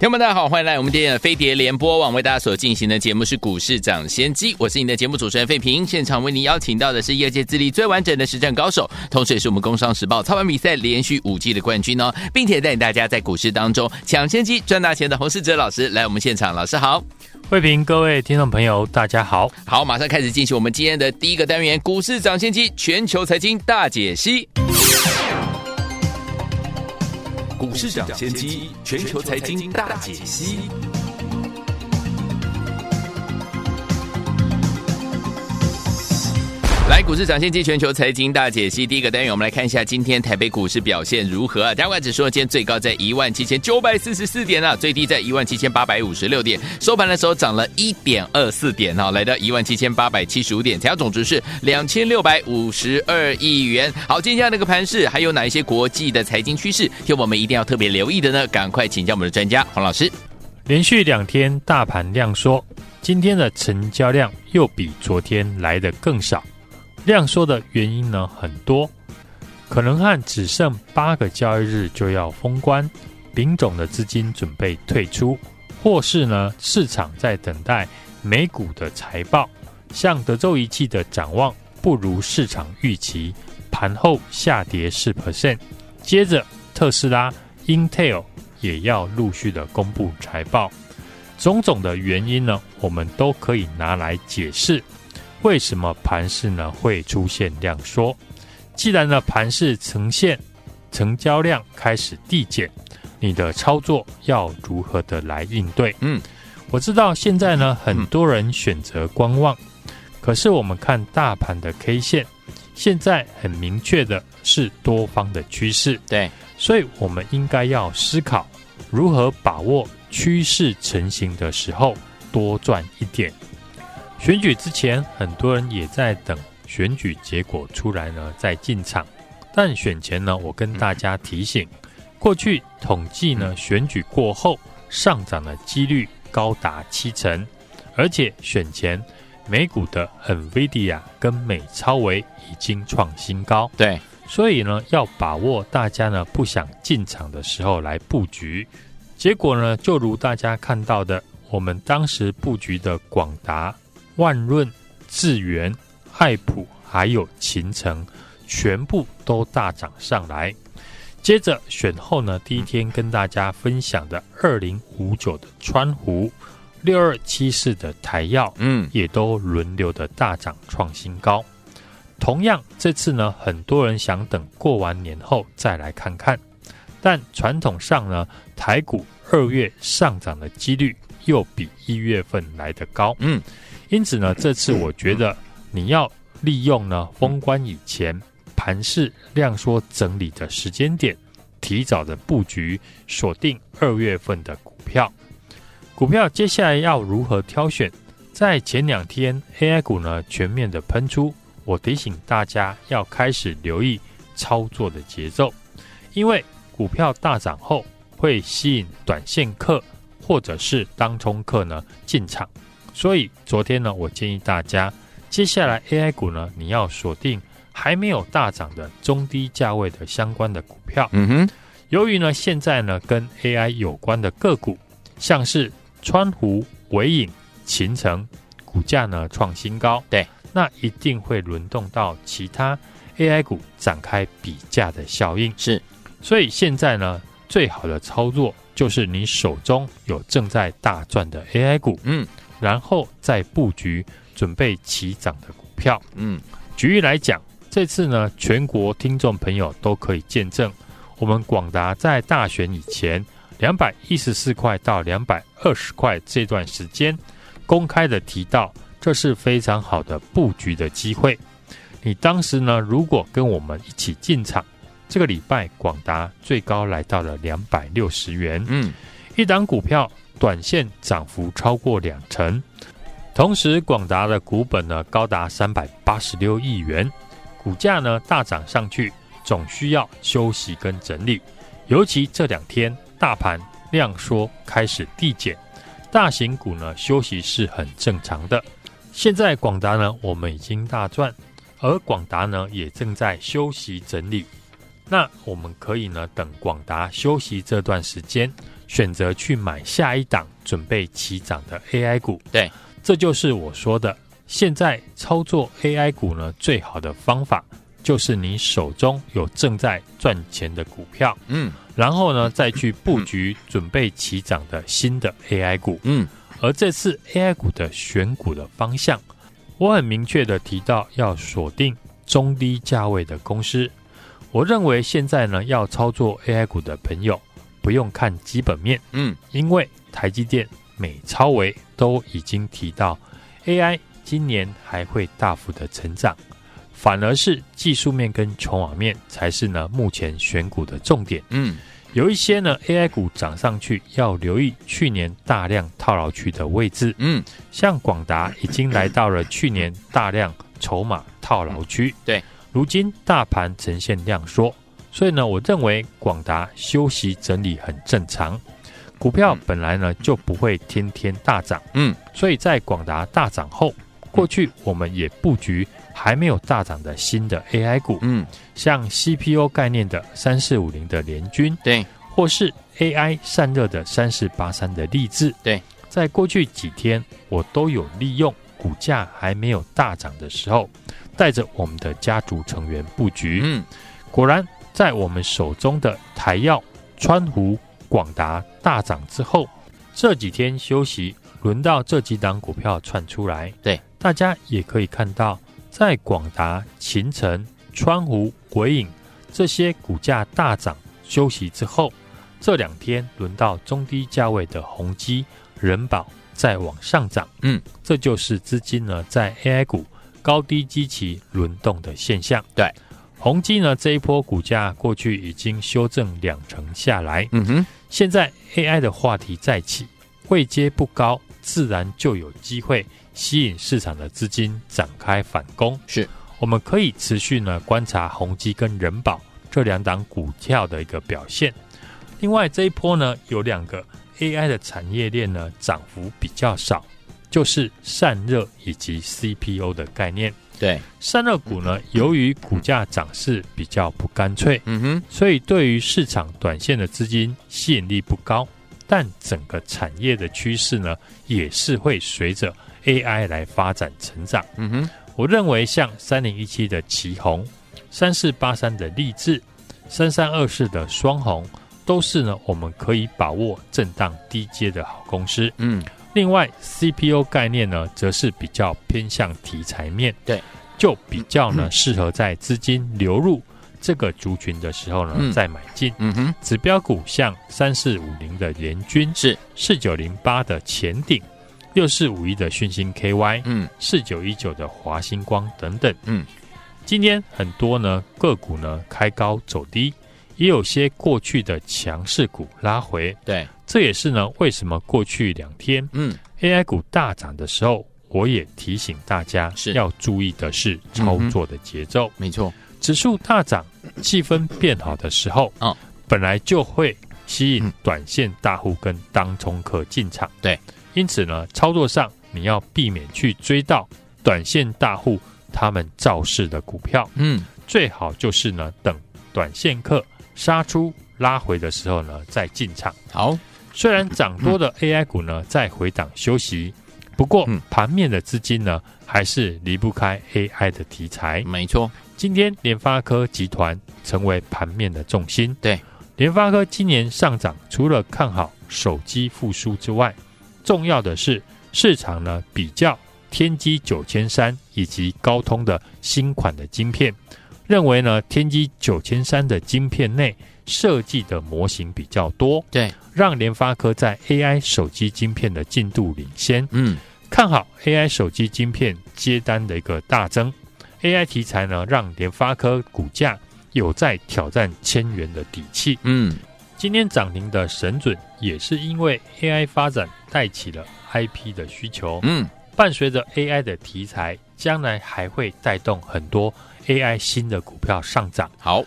听众们大家好，欢迎来我们今天的飞碟联播网，为大家所进行的节目是股市涨先机，我是你的节目主持人费平。现场为您邀请到的是业界资历最完整的实战高手，同时也是我们工商时报操盘比赛连续五季的冠军哦，并且带领大家在股市当中抢先机赚大钱的洪世哲老师来我们现场，老师好，费平，各位听众朋友大家好，好，马上开始进行我们今天的第一个单元股市涨先机全球财经大解析。股市涨先机，全球财经大解析。来，股市涨先机全球财经大解析第一个单元，我们来看一下今天台北股市表现如何啊？加权指数今天最高在一万七千九百四十四点啊，最低在一万七千八百五十六点，收盘的时候涨了一点二四点哈，来到一万七千八百七十五点，成交总值是两千六百五十二亿元。好，今天那个盘势还有哪一些国际的财经趋势，就我们一定要特别留意的呢？赶快请教我们的专家黄老师。连续两天大盘量缩，今天的成交量又比昨天来的更少。量缩的原因呢很多，可能和只剩八个交易日就要封关，丙种的资金准备退出，或是呢市场在等待美股的财报，像德州仪器的展望不如市场预期，盘后下跌四 percent。接着特斯拉、Intel 也要陆续的公布财报，种种的原因呢，我们都可以拿来解释。为什么盘势呢会出现量缩？既然呢盘势呈现成交量开始递减，你的操作要如何的来应对？嗯，我知道现在呢很多人选择观望，可是我们看大盘的 K 线，现在很明确的是多方的趋势。对，所以我们应该要思考如何把握趋势成型的时候多赚一点。选举之前，很多人也在等选举结果出来呢，再进场。但选前呢，我跟大家提醒，过去统计呢，选举过后上涨的几率高达七成，而且选前美股的 NVIDIA 跟美超维已经创新高。对，所以呢，要把握大家呢不想进场的时候来布局。结果呢，就如大家看到的，我们当时布局的广达。万润、智源、爱普还有秦城，全部都大涨上来。接着选后呢，第一天跟大家分享的二零五九的川湖、六二七四的台药，嗯，也都轮流的大涨创新高。同样，这次呢，很多人想等过完年后再来看看，但传统上呢，台股二月上涨的几率又比一月份来得高，嗯。因此呢，这次我觉得你要利用呢封关以前盘势量缩整理的时间点，提早的布局，锁定二月份的股票。股票接下来要如何挑选？在前两天 AI 股呢全面的喷出，我提醒大家要开始留意操作的节奏，因为股票大涨后会吸引短线客或者是当冲客呢进场。所以昨天呢，我建议大家，接下来 AI 股呢，你要锁定还没有大涨的中低价位的相关的股票。嗯哼，由于呢，现在呢跟 AI 有关的个股，像是川湖、伟影、秦城，股价呢创新高，对，那一定会轮动到其他 AI 股展开比价的效应。是，所以现在呢，最好的操作就是你手中有正在大赚的 AI 股。嗯。然后再布局准备起涨的股票。嗯，举例来讲，这次呢，全国听众朋友都可以见证，我们广达在大选以前两百一十四块到两百二十块这段时间，公开的提到，这是非常好的布局的机会。你当时呢，如果跟我们一起进场，这个礼拜广达最高来到了两百六十元，嗯，一档股票短线涨幅超过两成，同时广达的股本呢高达三百八十六亿元，股价呢大涨上去，总需要休息跟整理，尤其这两天大盘量缩开始递减，大型股呢休息是很正常的。现在广达呢，我们已经大赚。而广达呢，也正在休息整理。那我们可以呢，等广达休息这段时间，选择去买下一档准备起涨的 AI 股。对，这就是我说的。现在操作 AI 股呢，最好的方法就是你手中有正在赚钱的股票，嗯，然后呢，再去布局准备起涨的新的 AI 股，嗯。而这次 AI 股的选股的方向。我很明确的提到要锁定中低价位的公司。我认为现在呢，要操作 AI 股的朋友不用看基本面，嗯，因为台积电、美超微都已经提到 AI 今年还会大幅的成长，反而是技术面跟筹码面才是呢目前选股的重点，嗯。有一些呢，AI 股涨上去，要留意去年大量套牢区的位置。嗯，像广达已经来到了去年大量筹码套牢区。对，如今大盘呈现量缩，所以呢，我认为广达休息整理很正常。股票本来呢就不会天天大涨。嗯，所以在广达大涨后，过去我们也布局。还没有大涨的新的 AI 股，嗯，像 CPU 概念的三四五零的联军，对，或是 AI 散热的三四八三的励志，对，在过去几天我都有利用股价还没有大涨的时候，带着我们的家族成员布局，嗯，果然在我们手中的台药、川湖、广达大涨之后，这几天休息，轮到这几档股票窜出来，对，大家也可以看到。在广达、秦城、川湖、鬼影这些股价大涨休息之后，这两天轮到中低价位的宏基、人保再往上涨。嗯，这就是资金呢在 AI 股高低基期轮动的现象。对，宏基呢这一波股价过去已经修正两成下来。嗯哼，现在 AI 的话题再起，位阶不高，自然就有机会。吸引市场的资金展开反攻，是我们可以持续呢观察宏基跟人保这两档股票的一个表现。另外这一波呢有两个 AI 的产业链呢涨幅比较少，就是散热以及 CPU 的概念。对，散热股呢由于股价涨势比较不干脆，嗯哼，所以对于市场短线的资金吸引力不高。但整个产业的趋势呢也是会随着。AI 来发展成长，嗯哼，我认为像三零一七的奇鋐、三四八三的励志、三三二四的双红，都是呢我们可以把握震荡低阶的好公司。嗯，另外 CPU 概念呢，则是比较偏向题材面，对，就比较呢适合在资金流入这个族群的时候呢、嗯、再买进。嗯哼，指标股像三四五零的联军是。四九零八的前顶。六四五一的讯星 KY，嗯，四九一九的华星光等等，嗯，今天很多呢个股呢开高走低，也有些过去的强势股拉回，对，这也是呢为什么过去两天，嗯，AI 股大涨的时候，我也提醒大家是。要注意的是操作的节奏，嗯、没错，指数大涨，气氛变好的时候，哦，本来就会吸引短线大户跟当冲客进场，对。因此呢，操作上你要避免去追到短线大户他们造势的股票，嗯，最好就是呢等短线客杀出拉回的时候呢再进场。好，虽然涨多的 AI 股呢在回档休息，不过盘面的资金呢还是离不开 AI 的题材。没错，今天联发科集团成为盘面的重心。对，联发科今年上涨，除了看好手机复苏之外，重要的是，市场呢比较天玑九千三以及高通的新款的晶片，认为呢天玑九千三的晶片内设计的模型比较多，对，让联发科在 AI 手机晶片的进度领先，嗯，看好 AI 手机晶片接单的一个大增 AI 题材呢，让联发科股价有在挑战千元的底气。嗯，今天涨停的神准也是因为 AI 发展带起了 IP 的需求。嗯，伴随着 AI 的题材，将来还会带动很多 AI 新的股票上涨。好。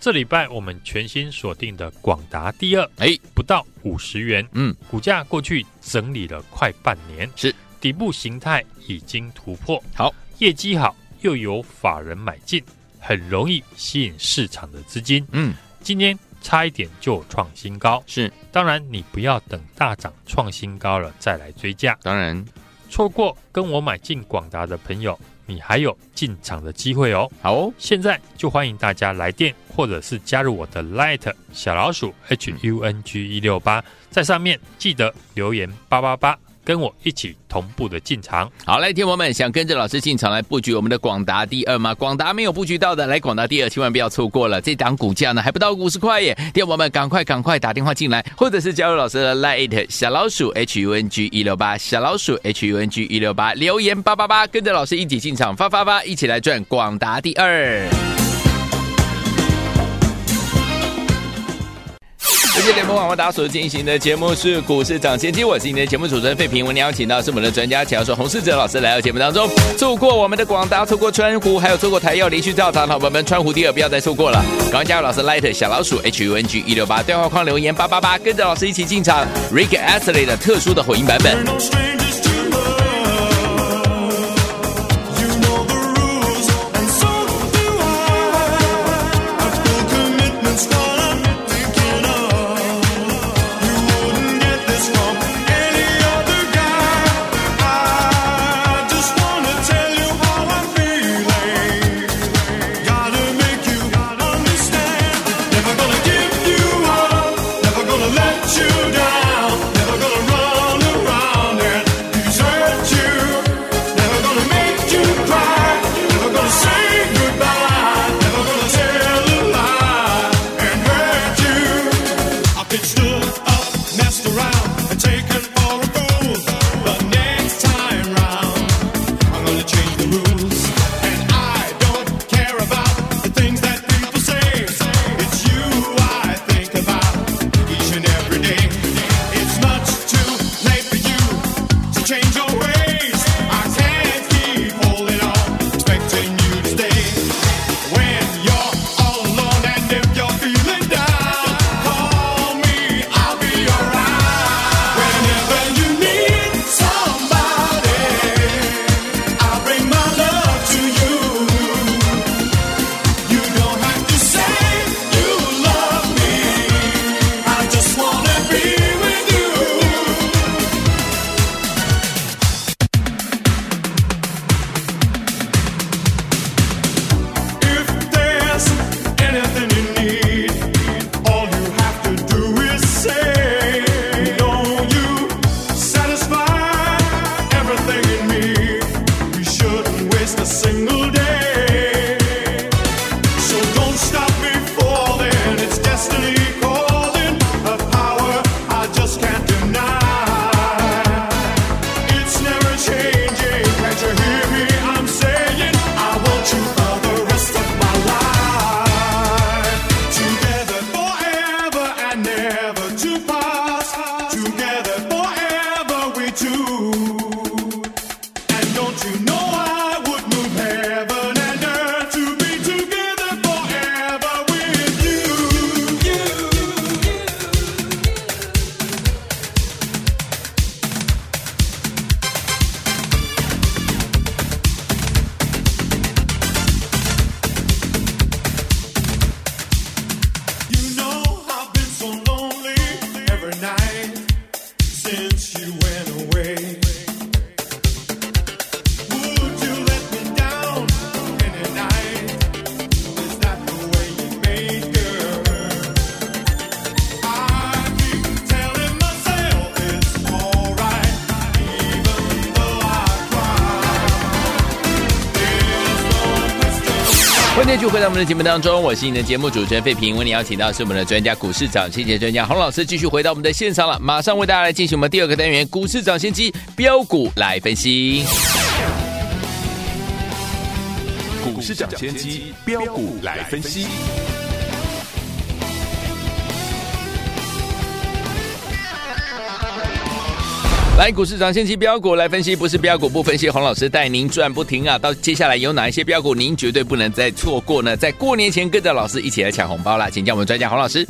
这礼拜我们全新锁定的广达第二，哎，不到五十元，嗯，股价过去整理了快半年，是。底部形态已经突破，好，业绩好，又有法人买进，很容易吸引市场的资金，嗯，今天差一点就创新高，是，当然你不要等大涨创新高了再来追价，当然，错过跟我买进广达的朋友。你还有进场的机会哦！好哦，现在就欢迎大家来电，或者是加入我的 Light 小老鼠 H U N G 一六八，在上面记得留言八八八。跟我一起同步的进场，好，来，听友们想跟着老师进场来布局我们的广达第二吗？广达没有布局到的，来广达第二，千万不要错过了。这档股价呢还不到五十块耶，听友们赶快赶快打电话进来，或者是加入老师的 light 小老鼠 H U N G 一六八小老鼠 H U N G 一六八留言八八八，跟着老师一起进场发发发，一起来赚广达第二。世界联播网络大家所进行的节目是股市涨先机，我是你的节目主持人费平。我们邀请到是我们的专家，讲说洪世哲老师来到节目当中。错过我们的广达，错过川湖，还有错过台耀连续造涨，好朋友们，川湖第二不要再错过了。赶快加入老师 Light 小老鼠 H U N G 一六八对话框留言八八八，跟着老师一起进场。Rick Astley 的特殊的混音版本。继续回到我们的节目当中，我是你的节目主持人费平。为你邀请到是我们的专家股市长先机专家洪老师，继续回到我们的现场了。马上为大家来进行我们第二个单元股市长先机标股来分析。股市长先机，标股来分析。来，股市涨先期标股来分析，不是标股不分析。洪老师带您赚不停啊！到接下来有哪一些标股，您绝对不能再错过呢？在过年前跟着老师一起来抢红包啦！请教我们专家洪老师。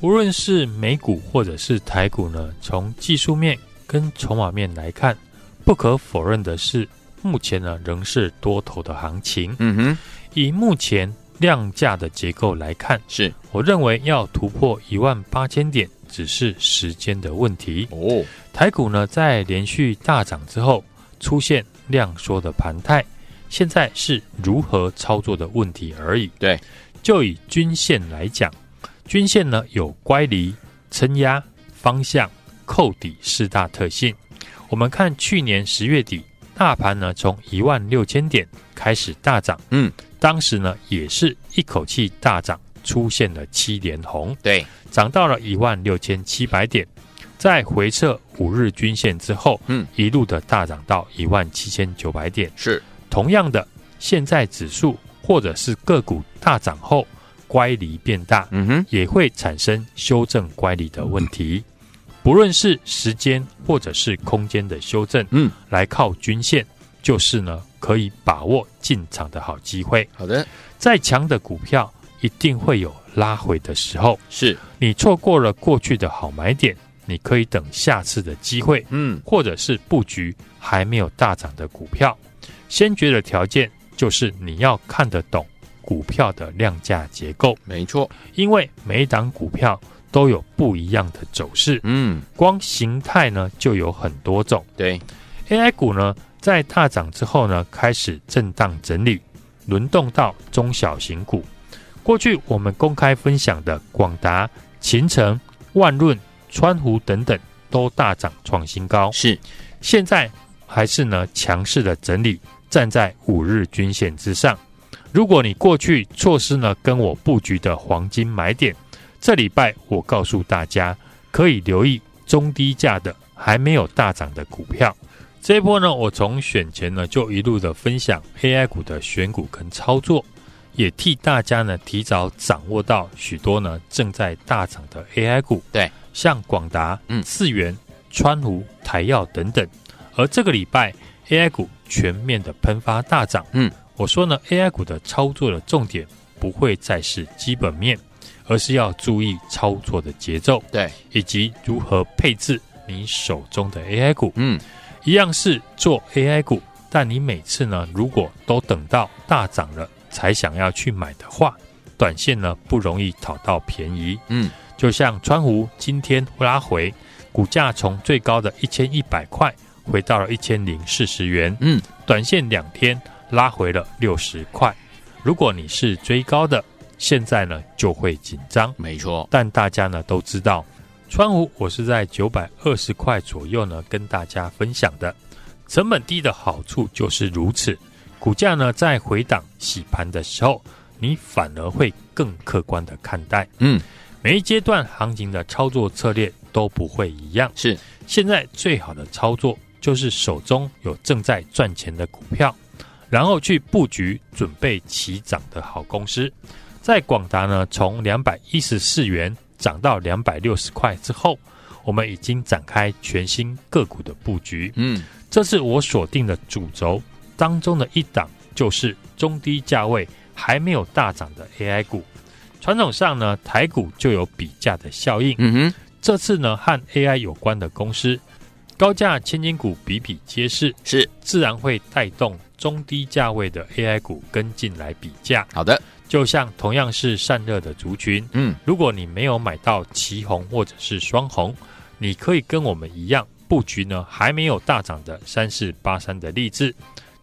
无论是美股或者是台股呢，从技术面跟筹码面来看，不可否认的是，目前呢仍是多头的行情。嗯哼，以目前量价的结构来看，是我认为要突破一万八千点，只是时间的问题。哦，台股呢在连续大涨之后出现量缩的盘态，现在是如何操作的问题而已。对，就以均线来讲。均线呢有乖离、撑压、方向、扣底四大特性。我们看去年十月底，大盘呢从一万六千点开始大涨，嗯，当时呢也是一口气大涨，出现了七连红，对，涨到了一万六千七百点，在回撤五日均线之后，嗯，一路的大涨到一万七千九百点。是同样的，现在指数或者是个股大涨后。乖离变大，嗯哼，也会产生修正乖离的问题。不论是时间或者是空间的修正，嗯，来靠均线，就是呢可以把握进场的好机会。好的，再强的股票一定会有拉回的时候，是你错过了过去的好买点，你可以等下次的机会，嗯，或者是布局还没有大涨的股票。先决的条件就是你要看得懂。股票的量价结构，没错，因为每一档股票都有不一样的走势，嗯，光形态呢就有很多种。对，AI 股呢在大涨之后呢开始震荡整理，轮动到中小型股。过去我们公开分享的广达、秦城、万润、川湖等等都大涨创新高，是，现在还是呢强势的整理，站在五日均线之上。如果你过去错失呢跟我布局的黄金买点，这礼拜我告诉大家，可以留意中低价的还没有大涨的股票。这一波呢，我从选前呢就一路的分享 AI 股的选股跟操作，也替大家呢提早掌握到许多呢正在大涨的 AI 股。对，像广达、嗯，智原、川湖、台药等等。而这个礼拜 AI 股全面的喷发大涨，嗯。我说呢，AI 股的操作的重点不会再是基本面，而是要注意操作的节奏，对，以及如何配置你手中的 AI 股。嗯，一样是做 AI 股，但你每次呢，如果都等到大涨了才想要去买的话，短线呢不容易讨到便宜。嗯，就像川湖今天拉回，股价从最高的一千一百块回到了一千零四十元。嗯，短线两天。拉回了六十块，如果你是追高的，现在呢就会紧张。没错，但大家呢都知道，川湖我是在九百二十块左右呢跟大家分享的，成本低的好处就是如此。股价呢在回档洗盘的时候，你反而会更客观的看待。嗯，每一阶段行情的操作策略都不会一样。是，现在最好的操作就是手中有正在赚钱的股票。然后去布局准备起涨的好公司，在广达呢，从两百一十四元涨到两百六十块之后，我们已经展开全新个股的布局。嗯，这是我锁定的主轴当中的一档，就是中低价位还没有大涨的 AI 股。传统上呢，台股就有比价的效应。嗯哼，这次呢，和 AI 有关的公司，高价千金股比比皆是，是自然会带动。中低价位的 AI 股跟进来比价，好的，就像同样是散热的族群，嗯，如果你没有买到旗红或者是双红，你可以跟我们一样布局呢，还没有大涨的三四八三的力智，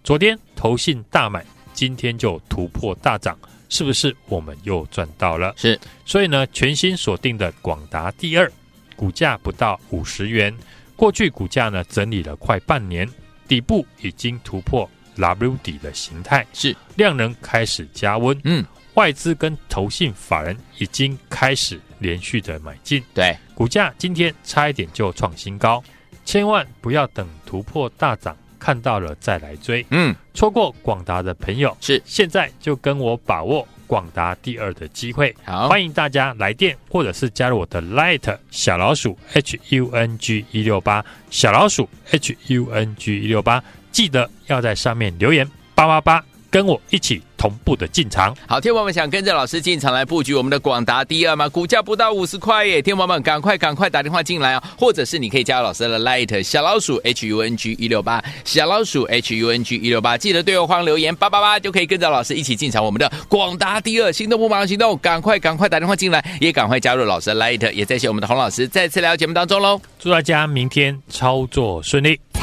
昨天投信大买，今天就突破大涨，是不是我们又赚到了？是，所以呢，全新锁定的广达第二，股价不到五十元，过去股价呢整理了快半年，底部已经突破。W 底的形态是。量能开始加温，嗯，外资跟投信法人已经开始连续的买进，对，股价今天差一点就创新高，千万不要等突破大涨看到了再来追。嗯，错过广达的朋友是。现在就跟我把握广达第二的机会。好，欢迎大家来电或者是加入我的 Light 小老鼠 H U N G 一六八小老鼠 H U N G 一六八，记得要在上面留言八八八，跟我一起。同步的进场，好，天王们想跟着老师进场来布局我们的广达第二吗？股价不到五十块耶，天王们赶快赶快打电话进来哦，或者是你可以加入老师的 Light 小老鼠 H U N G 一六八小老鼠 H U N G 一六八，记得对话框留言八八八就可以跟着老师一起进场我们的广达第二，心动不马上行动，赶快赶快打电话进来，也赶快加入老师的 Light，也在谢我们的洪老师再次来到节目当中喽，祝大家明天操作顺利。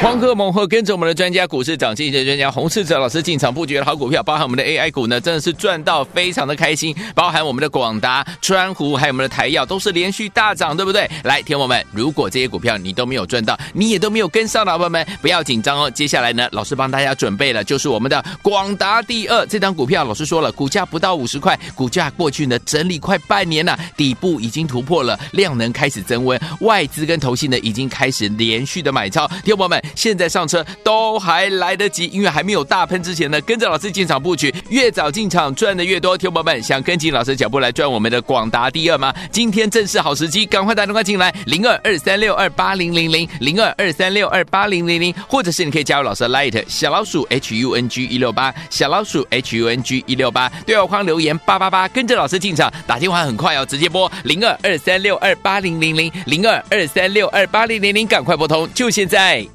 狂贺猛鹤，跟着我们的专家股市涨先机的专家洪世哲老师进场布局的好股票，包含我们的 AI 股呢，真的是赚到非常的开心。包含我们的广达、川湖，还有我们的台药，都是连续大涨，对不对？来，听我们，如果这些股票你都没有赚到，你也都没有跟上的朋友们，不要紧张哦。接下来呢，老师帮大家准备了，就是我们的广达第二这张股票。老师说了，股价不到五十块，股价过去呢整理快半年了，底部已经突破了，量能开始增温，外资跟投信呢已经开始连续的买超，听我们。现在上车都还来得及，因为还没有大喷之前呢，跟着老师进场布局，越早进场赚的越多。听友们想跟紧老师脚步来赚我们的广达第二吗？今天正是好时机，赶快打电话进来，零二二三六二八零零零零二二三六二八零零零，或者是你可以加入老师的 Light 小老鼠 H U N G 一六八小老鼠 H U N G 一六八，对话框留言八八八，跟着老师进场，打电话很快哦，直接拨零二二三六二八零零零零二二三六二八零零零，赶快拨通，就现在。